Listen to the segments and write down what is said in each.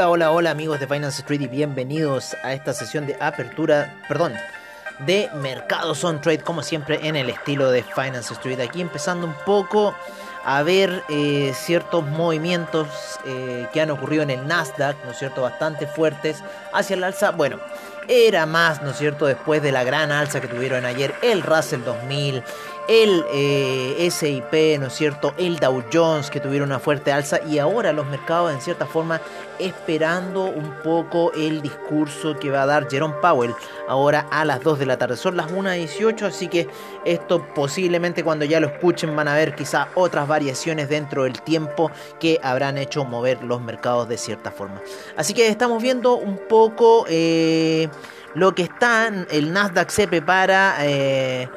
Hola, hola, hola amigos de Finance Street y bienvenidos a esta sesión de apertura, perdón, de Mercados on Trade, como siempre en el estilo de Finance Street. Aquí empezando un poco a ver eh, ciertos movimientos eh, que han ocurrido en el Nasdaq, ¿no es cierto?, bastante fuertes hacia el alza. Bueno, era más, ¿no es cierto?, después de la gran alza que tuvieron ayer el Russell 2000, el eh, SIP, ¿no es cierto?, el Dow Jones que tuvieron una fuerte alza y ahora los mercados en cierta forma esperando un poco el discurso que va a dar Jerome Powell ahora a las 2 de la tarde. Son las 1.18, así que esto posiblemente cuando ya lo escuchen van a ver quizá otras variaciones dentro del tiempo que habrán hecho mover los mercados de cierta forma. Así que estamos viendo un poco eh, lo que está, el Nasdaq se prepara. Eh,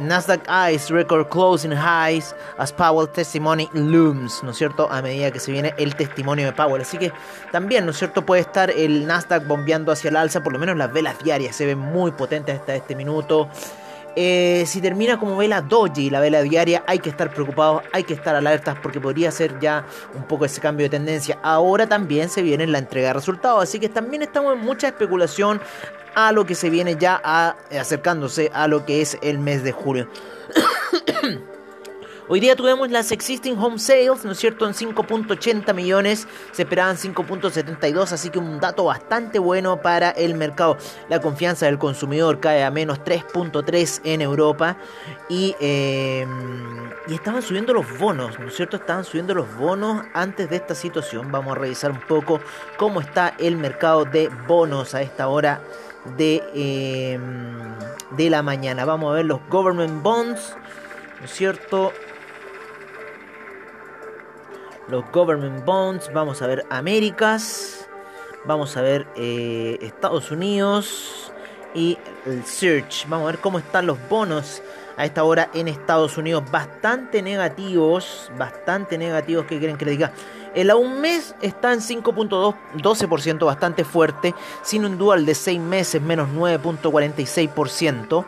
Nasdaq Ice Record Closing Highs as Powell Testimony Looms, ¿no es cierto? A medida que se viene el testimonio de Powell. Así que también, ¿no es cierto? Puede estar el Nasdaq bombeando hacia el alza, por lo menos las velas diarias se ven muy potentes hasta este minuto. Eh, si termina como vela doji, la vela diaria, hay que estar preocupados, hay que estar alertas porque podría ser ya un poco ese cambio de tendencia. Ahora también se viene la entrega de resultados, así que también estamos en mucha especulación a lo que se viene ya acercándose a lo que es el mes de julio. Hoy día tuvimos las existing home sales, ¿no es cierto?, en 5.80 millones, se esperaban 5.72, así que un dato bastante bueno para el mercado. La confianza del consumidor cae a menos 3.3 en Europa y, em, y estaban subiendo los bonos, ¿no es cierto?, estaban subiendo los bonos antes de esta situación. Vamos a revisar un poco cómo está el mercado de bonos a esta hora de, em, de la mañana. Vamos a ver los government bonds, ¿no es cierto? Los government bonds, vamos a ver Américas, vamos a ver eh, Estados Unidos y el search. Vamos a ver cómo están los bonos a esta hora en Estados Unidos. Bastante negativos, bastante negativos. ¿Qué quieren que diga? El a un mes está en 5.12%, bastante fuerte, sin un dual de 6 meses menos 9.46%.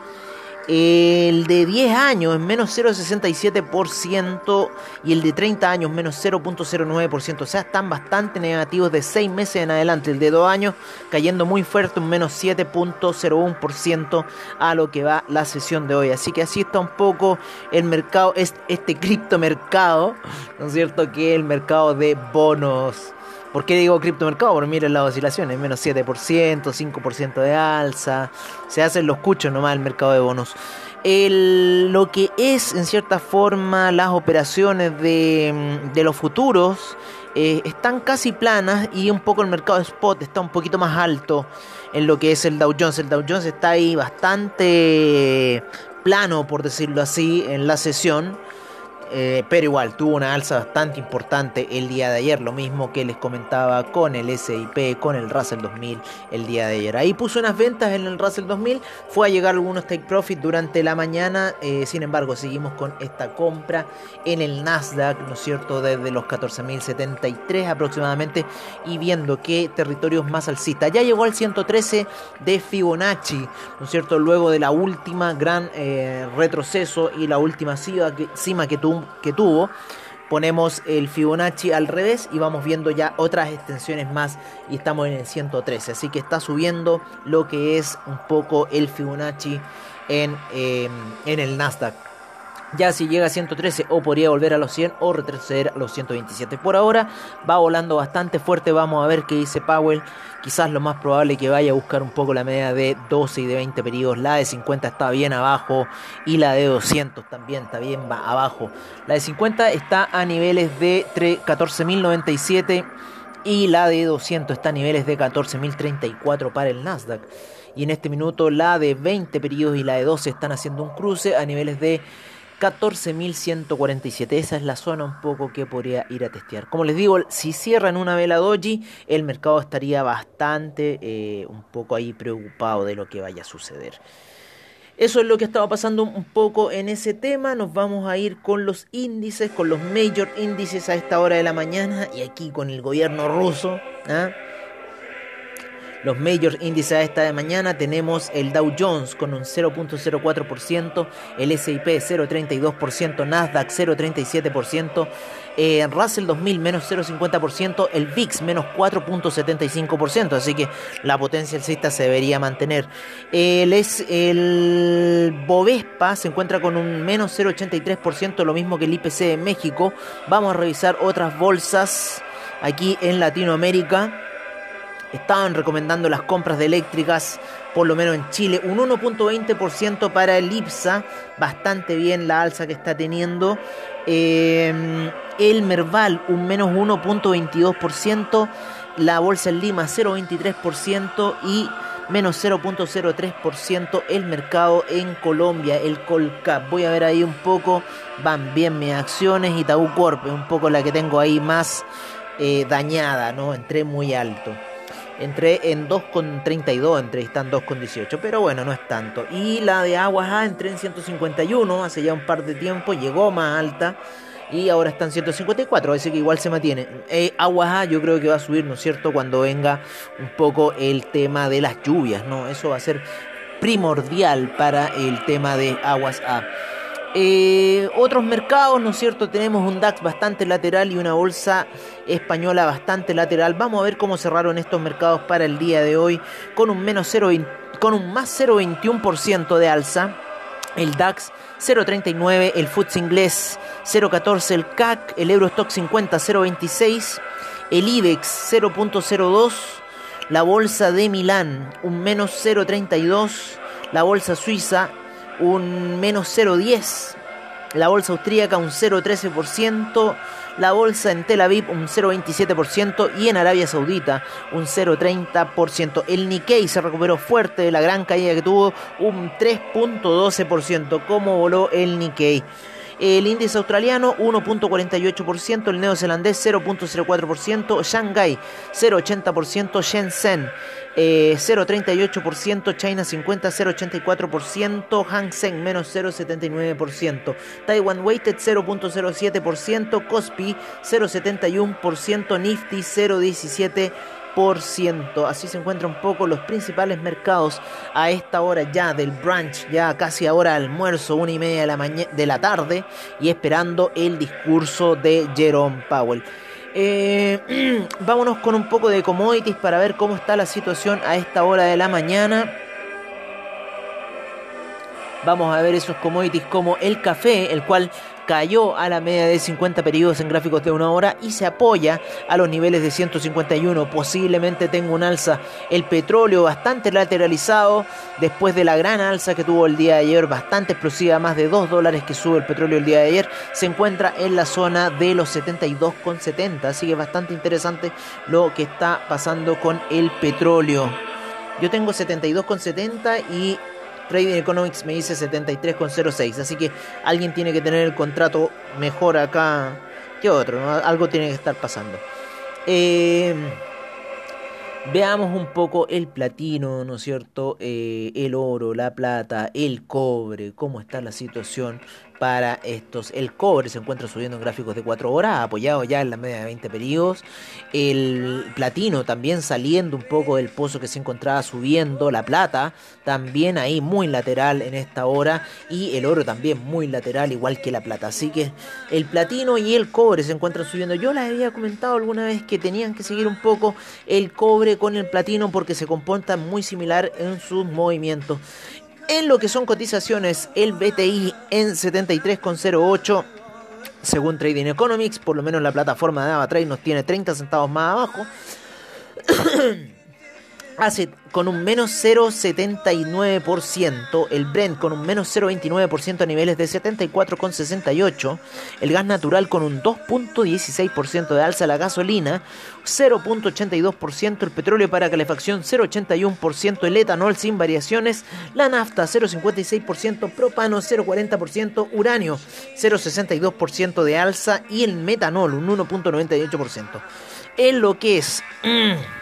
El de 10 años es menos 0,67% y el de 30 años menos 0,09%. O sea, están bastante negativos de 6 meses en adelante. El de 2 años cayendo muy fuerte, un menos 7,01% a lo que va la sesión de hoy. Así que así está un poco el mercado, este criptomercado, ¿no es cierto? Que el mercado de bonos. ¿Por qué digo criptomercado? Porque miren las oscilaciones, menos 7%, 5% de alza. Se hacen los cuchos nomás el mercado de bonos. lo que es en cierta forma las operaciones de, de los futuros eh, están casi planas y un poco el mercado de spot está un poquito más alto en lo que es el Dow Jones. El Dow Jones está ahí bastante plano, por decirlo así, en la sesión. Eh, pero igual tuvo una alza bastante importante el día de ayer, lo mismo que les comentaba con el SIP, con el Russell 2000 el día de ayer. Ahí puso unas ventas en el Russell 2000, fue a llegar algunos take profit durante la mañana, eh, sin embargo seguimos con esta compra en el Nasdaq, ¿no es cierto?, desde los 14.073 aproximadamente y viendo qué territorios más alcistas. Ya llegó al 113 de Fibonacci, ¿no es cierto?, luego de la última gran eh, retroceso y la última cima que tuvo que tuvo, ponemos el Fibonacci al revés y vamos viendo ya otras extensiones más y estamos en el 113. Así que está subiendo lo que es un poco el Fibonacci en, em, en el Nasdaq. Ya si llega a 113 o podría volver a los 100 o retroceder a los 127. Por ahora va volando bastante fuerte. Vamos a ver qué dice Powell. Quizás lo más probable que vaya a buscar un poco la media de 12 y de 20 periodos. La de 50 está bien abajo y la de 200 también está bien abajo. La de 50 está a niveles de 14.097 y la de 200 está a niveles de 14.034 para el Nasdaq. Y en este minuto la de 20 periodos y la de 12 están haciendo un cruce a niveles de 14.147. Esa es la zona un poco que podría ir a testear. Como les digo, si cierran una vela doji, el mercado estaría bastante eh, un poco ahí preocupado de lo que vaya a suceder. Eso es lo que estaba pasando un poco en ese tema. Nos vamos a ir con los índices, con los major índices a esta hora de la mañana y aquí con el gobierno ruso. ¿ah? Los major índices a esta de mañana tenemos el Dow Jones con un 0.04%, el S&P 0.32%, Nasdaq 0.37%, eh, Russell 2000 menos 0,50%, el VIX menos 4,75%, así que la potencia alcista se debería mantener. El, el Bovespa se encuentra con un menos 0,83%, lo mismo que el IPC de México. Vamos a revisar otras bolsas aquí en Latinoamérica. Estaban recomendando las compras de eléctricas, por lo menos en Chile, un 1.20% para el IPSA, bastante bien la alza que está teniendo. Eh, el Merval, un menos 1.22%, la Bolsa en Lima 0.23% y menos 0.03% el mercado en Colombia, el Colcap. Voy a ver ahí un poco, van bien mis acciones, Itaú Corp, un poco la que tengo ahí más eh, dañada, ¿no? Entré muy alto. Entré en 2,32, entré están 2,18, pero bueno, no es tanto. Y la de Aguas A entré en 151 hace ya un par de tiempo, llegó más alta y ahora están 154, así que igual se mantiene. Eh, Aguas A yo creo que va a subir, ¿no es cierto?, cuando venga un poco el tema de las lluvias, ¿no? Eso va a ser primordial para el tema de Aguas A. Eh, otros mercados, ¿no es cierto? Tenemos un DAX bastante lateral y una bolsa española bastante lateral. Vamos a ver cómo cerraron estos mercados para el día de hoy con un menos 0, con un más 0,21% de alza. El DAX 0,39, el FTSE inglés 0,14, el CAC, el Eurostock 50 0,26, el IBEX 0,02, la bolsa de Milán un menos 0,32, la bolsa suiza un menos 0,10, la bolsa austríaca un 0,13%, la bolsa en Tel Aviv un 0,27% y en Arabia Saudita un 0,30%. El Nikkei se recuperó fuerte de la gran caída que tuvo un 3,12%. ¿Cómo voló el Nikkei? El índice australiano 1.48%, el neozelandés 0.04%, Shanghai 0.80%, Shenzhen 0.38%, China 50 0.84%, Hang Seng menos 0.79%, Taiwan Weighted 0.07%, Kospi 0.71%, Nifty 0.17%. Así se encuentran un poco los principales mercados a esta hora ya del brunch, ya casi ahora almuerzo, una y media de la, de la tarde, y esperando el discurso de Jerome Powell. Eh, vámonos con un poco de commodities para ver cómo está la situación a esta hora de la mañana. Vamos a ver esos commodities como el café, el cual cayó a la media de 50 periodos en gráficos de una hora y se apoya a los niveles de 151. Posiblemente tenga un alza. El petróleo bastante lateralizado después de la gran alza que tuvo el día de ayer, bastante explosiva, más de 2 dólares que sube el petróleo el día de ayer. Se encuentra en la zona de los 72,70. Así que bastante interesante lo que está pasando con el petróleo. Yo tengo 72,70 y Trading Economics me dice 73,06. Así que alguien tiene que tener el contrato mejor acá que otro. Algo tiene que estar pasando. Eh, veamos un poco el platino, ¿no es cierto? Eh, el oro, la plata, el cobre, cómo está la situación para estos. El cobre se encuentra subiendo en gráficos de 4 horas, apoyado ya en la media de 20 periodos. El platino también saliendo un poco del pozo que se encontraba subiendo. La plata también ahí muy lateral en esta hora. Y el oro también muy lateral, igual que la plata. Así que el platino y el cobre se encuentran subiendo. Yo les había comentado alguna vez que tenían que seguir un poco el cobre con el platino porque se comportan muy similar en sus movimientos. En lo que son cotizaciones, el BTI en 73,08 según Trading Economics, por lo menos la plataforma de AvaTrade nos tiene 30 centavos más abajo. Hace con un menos 0,79%, el Brent con un menos 0,29% a niveles de 74,68%, el gas natural con un 2,16% de alza, la gasolina 0,82%, el petróleo para calefacción 0,81%, el etanol sin variaciones, la nafta 0,56%, propano 0,40%, uranio 0,62% de alza y el metanol un 1,98%. En lo que es...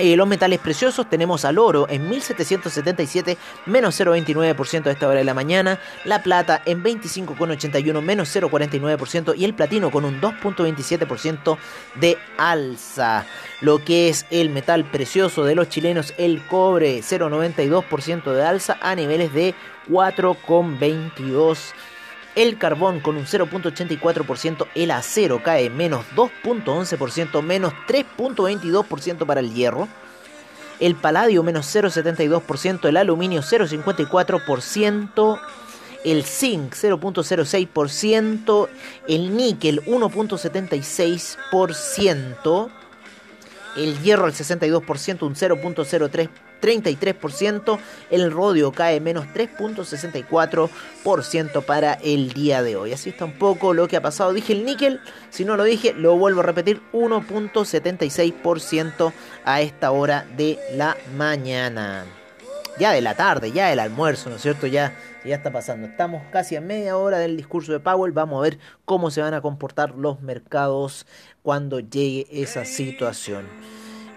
Eh, los metales preciosos tenemos al oro en 1777 menos 0,29% a esta hora de la mañana, la plata en 25,81 menos 0,49% y el platino con un 2,27% de alza. Lo que es el metal precioso de los chilenos, el cobre 0,92% de alza a niveles de 4,22 el carbón con un 0.84%, el acero cae menos 2.11%, menos 3.22% para el hierro, el paladio menos 0.72%, el aluminio 0.54%, el zinc 0.06%, el níquel 1.76%, el hierro al 62%, un 0.0333%, el rodio cae menos 3.64% para el día de hoy. Así está un poco lo que ha pasado. Dije el níquel, si no lo dije, lo vuelvo a repetir, 1.76% a esta hora de la mañana. Ya de la tarde, ya el almuerzo, ¿no es cierto? Ya, ya está pasando. Estamos casi a media hora del discurso de Powell. Vamos a ver cómo se van a comportar los mercados cuando llegue esa situación.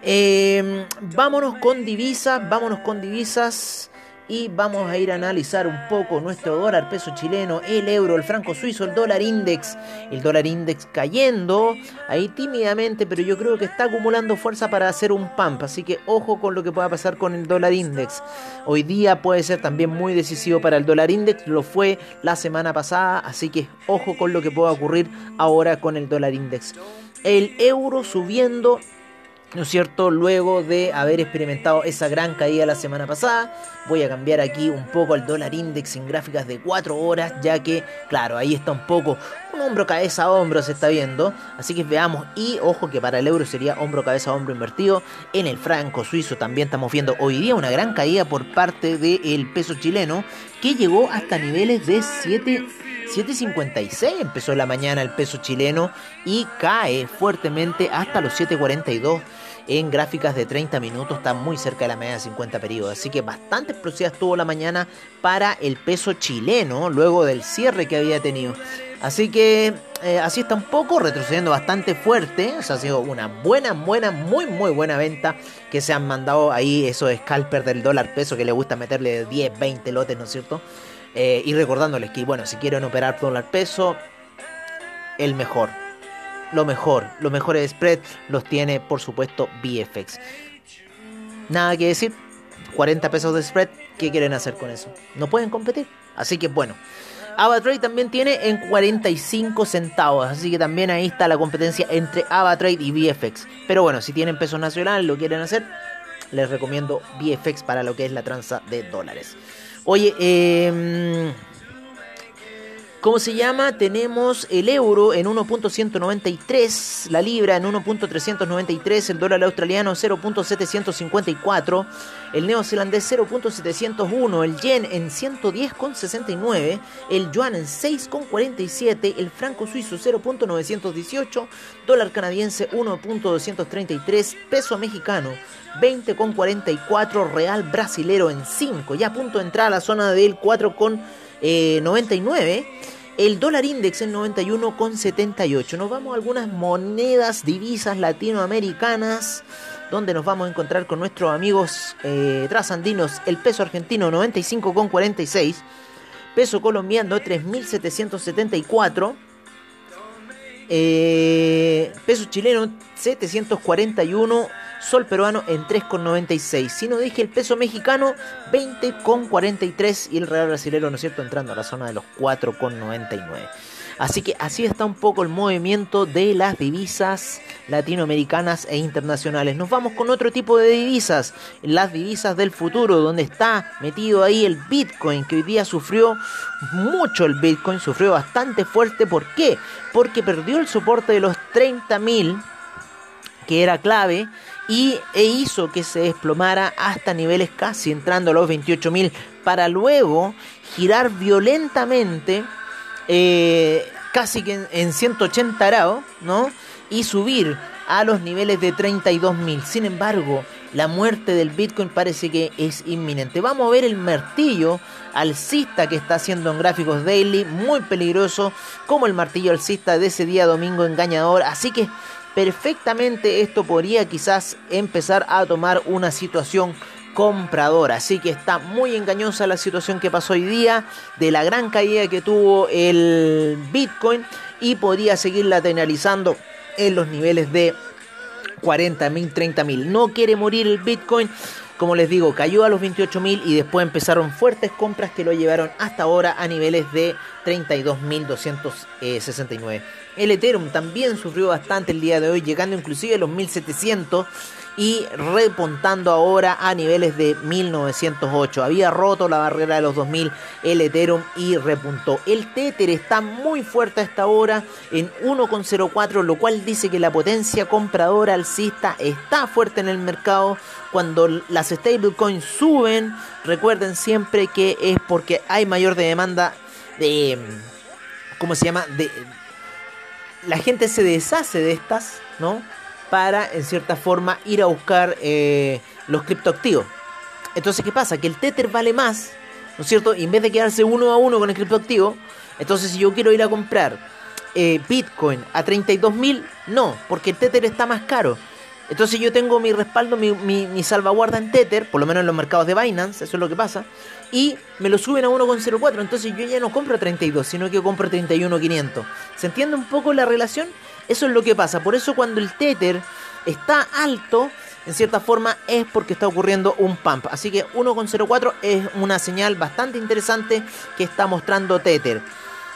Eh, vámonos con divisas, vámonos con divisas y vamos a ir a analizar un poco nuestro dólar, peso chileno, el euro, el franco suizo, el dólar index, el dólar index cayendo ahí tímidamente, pero yo creo que está acumulando fuerza para hacer un pump, así que ojo con lo que pueda pasar con el dólar index. Hoy día puede ser también muy decisivo para el dólar index, lo fue la semana pasada, así que ojo con lo que pueda ocurrir ahora con el dólar index. El euro subiendo ¿no es cierto? Luego de haber experimentado esa gran caída la semana pasada, voy a cambiar aquí un poco al dólar index en gráficas de 4 horas, ya que, claro, ahí está un poco un hombro cabeza a hombro se está viendo, así que veamos y ojo que para el euro sería hombro cabeza a hombro invertido, en el franco suizo también estamos viendo hoy día una gran caída por parte del peso chileno que llegó hasta niveles de 7 7.56 empezó la mañana el peso chileno y cae fuertemente hasta los 7.42 en gráficas de 30 minutos, está muy cerca de la media de 50 periodos. Así que bastante explosiva estuvo la mañana para el peso chileno luego del cierre que había tenido. Así que eh, así está un poco, retrocediendo bastante fuerte. O ha sido una buena, buena, muy, muy buena venta que se han mandado ahí esos scalpers del dólar peso que le gusta meterle 10, 20 lotes, ¿no es cierto? Eh, y recordándoles que, bueno, si quieren operar dólar peso, el mejor lo mejor, los mejores spread los tiene por supuesto VFX. Nada que decir, 40 pesos de spread, ¿qué quieren hacer con eso? No pueden competir. Así que bueno. AvaTrade también tiene en 45 centavos, así que también ahí está la competencia entre AvaTrade y VFX. Pero bueno, si tienen pesos nacionales, lo quieren hacer, les recomiendo VFX para lo que es la tranza de dólares. Oye, eh ¿Cómo se llama? Tenemos el euro en 1.193, la libra en 1.393, el dólar australiano 0.754, el neozelandés 0.701, el yen en 110.69, el yuan en 6.47, el franco suizo 0.918, dólar canadiense 1.233, peso mexicano 20.44, real brasilero en 5, ya punto de entrar a la zona del 4.99. Eh, el dólar index en 91,78. Nos vamos a algunas monedas, divisas latinoamericanas, donde nos vamos a encontrar con nuestros amigos eh, trasandinos. El peso argentino 95,46. Peso colombiano 3.774. Eh, peso chileno 741 sol peruano en 3,96. Si no dije el peso mexicano, 20,43 y el real brasileño, ¿no es cierto?, entrando a la zona de los 4,99. Así que así está un poco el movimiento de las divisas latinoamericanas e internacionales. Nos vamos con otro tipo de divisas, las divisas del futuro, donde está metido ahí el Bitcoin, que hoy día sufrió mucho el Bitcoin, sufrió bastante fuerte. ¿Por qué? Porque perdió el soporte de los 30.000, que era clave, y, e hizo que se desplomara hasta niveles casi entrando a los 28.000 para luego girar violentamente eh, casi que en, 180 grados, ¿no? Y subir a los niveles de 32.000. Sin embargo, la muerte del Bitcoin parece que es inminente. Vamos a ver el martillo alcista que está haciendo en gráficos daily, muy peligroso, como el martillo alcista de ese día domingo engañador. Así que perfectamente esto podría quizás empezar a tomar una situación compradora. Así que está muy engañosa la situación que pasó hoy día, de la gran caída que tuvo el Bitcoin y podría seguir lateralizando en los niveles de 40.000, 30.000. No quiere morir el Bitcoin. Como les digo, cayó a los 28.000 y después empezaron fuertes compras que lo llevaron hasta ahora a niveles de 32.269. El Ethereum también sufrió bastante el día de hoy, llegando inclusive a los 1.700 y repuntando ahora a niveles de 1908. Había roto la barrera de los 2000 el Ethereum y repuntó. El Tether está muy fuerte a esta hora en 1,04, lo cual dice que la potencia compradora alcista está fuerte en el mercado. Cuando las stablecoins suben, recuerden siempre que es porque hay mayor demanda de... ¿Cómo se llama? De, la gente se deshace de estas, ¿no? Para, en cierta forma, ir a buscar eh, los criptoactivos. Entonces, ¿qué pasa? Que el Tether vale más, ¿no es cierto? Y en vez de quedarse uno a uno con el criptoactivo, entonces si yo quiero ir a comprar eh, Bitcoin a 32.000, no, porque el Tether está más caro. Entonces yo tengo mi respaldo, mi, salvaguarda en Tether, por lo menos en los mercados de Binance, eso es lo que pasa, y me lo suben a 1,04, entonces yo ya no compro 32, sino que compro 31,500. ¿Se entiende un poco la relación? Eso es lo que pasa. Por eso cuando el Tether está alto, en cierta forma es porque está ocurriendo un pump. Así que 1,04 es una señal bastante interesante que está mostrando Tether.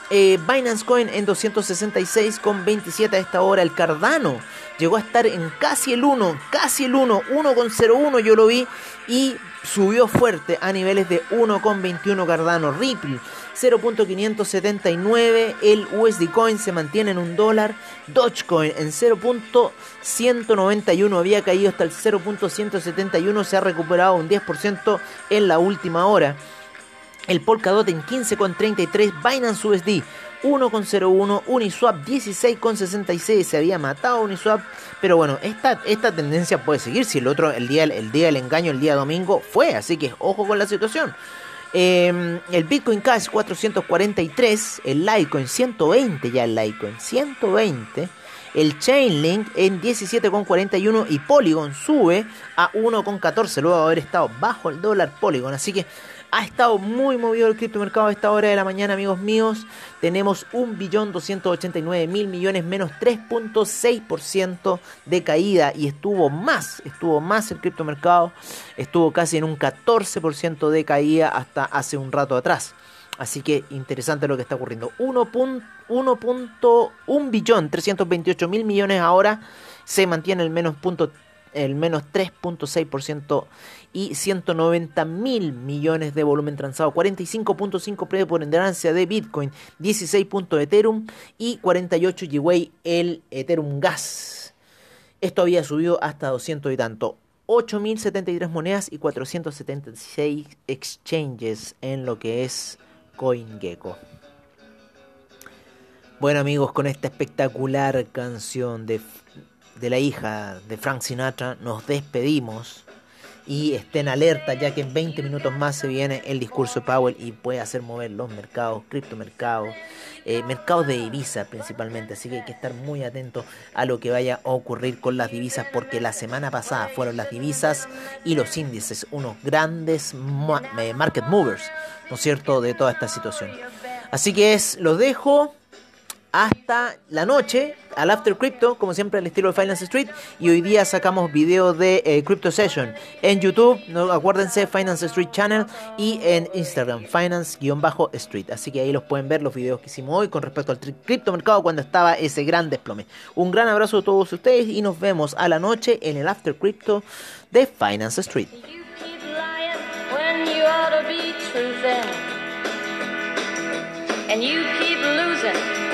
Eh, Binance Coin en 266,27 a esta hora. El Cardano llegó a estar en casi el 1, casi el 1, 1,01 yo lo vi y subió fuerte a niveles de 1,21 Cardano. Ripple 0.579, el USD Coin se mantiene en un dólar, Dogecoin en 0.191 había caído hasta el 0.171, se ha recuperado un 10% en la última hora. El Polkadot en 15,33, Binance USD 1,01, Uniswap 16,66, se había matado Uniswap, pero bueno, esta, esta tendencia puede seguir si el otro, el día, el día del engaño, el día domingo fue, así que ojo con la situación. Em, el Bitcoin Cash 443, el Litecoin 120 ya el Litecoin 120, el Chainlink en 17,41 y Polygon sube a 1,14 luego de haber estado bajo el dólar Polygon, así que ha estado muy movido el criptomercado a esta hora de la mañana, amigos míos. Tenemos 1.289.000 millones menos 3.6% de caída y estuvo más, estuvo más el criptomercado, estuvo casi en un 14% de caída hasta hace un rato atrás. Así que interesante lo que está ocurriendo. 1.1 billón 328 mil millones ahora se mantiene el menos punto el menos 3.6% y 190 mil millones de volumen transado, 45.5 preponderancia de Bitcoin, 16 puntos de Ethereum y 48 GWay el Ethereum Gas. Esto había subido hasta 200 y tanto. 8.073 monedas y 476 exchanges en lo que es CoinGecko. Bueno amigos, con esta espectacular canción de de la hija de Frank Sinatra, nos despedimos y estén alerta ya que en 20 minutos más se viene el discurso de Powell y puede hacer mover los mercados, criptomercados, eh, mercados de divisas principalmente, así que hay que estar muy atentos a lo que vaya a ocurrir con las divisas porque la semana pasada fueron las divisas y los índices unos grandes eh, market movers, ¿no es cierto?, de toda esta situación. Así que es, los dejo hasta la noche al After Crypto, como siempre al estilo de Finance Street. Y hoy día sacamos video de eh, Crypto Session en YouTube, no acuérdense, Finance Street Channel y en Instagram, Finance-Street. Así que ahí los pueden ver los videos que hicimos hoy con respecto al criptomercado cuando estaba ese gran desplome. Un gran abrazo a todos ustedes y nos vemos a la noche en el After Crypto de Finance Street.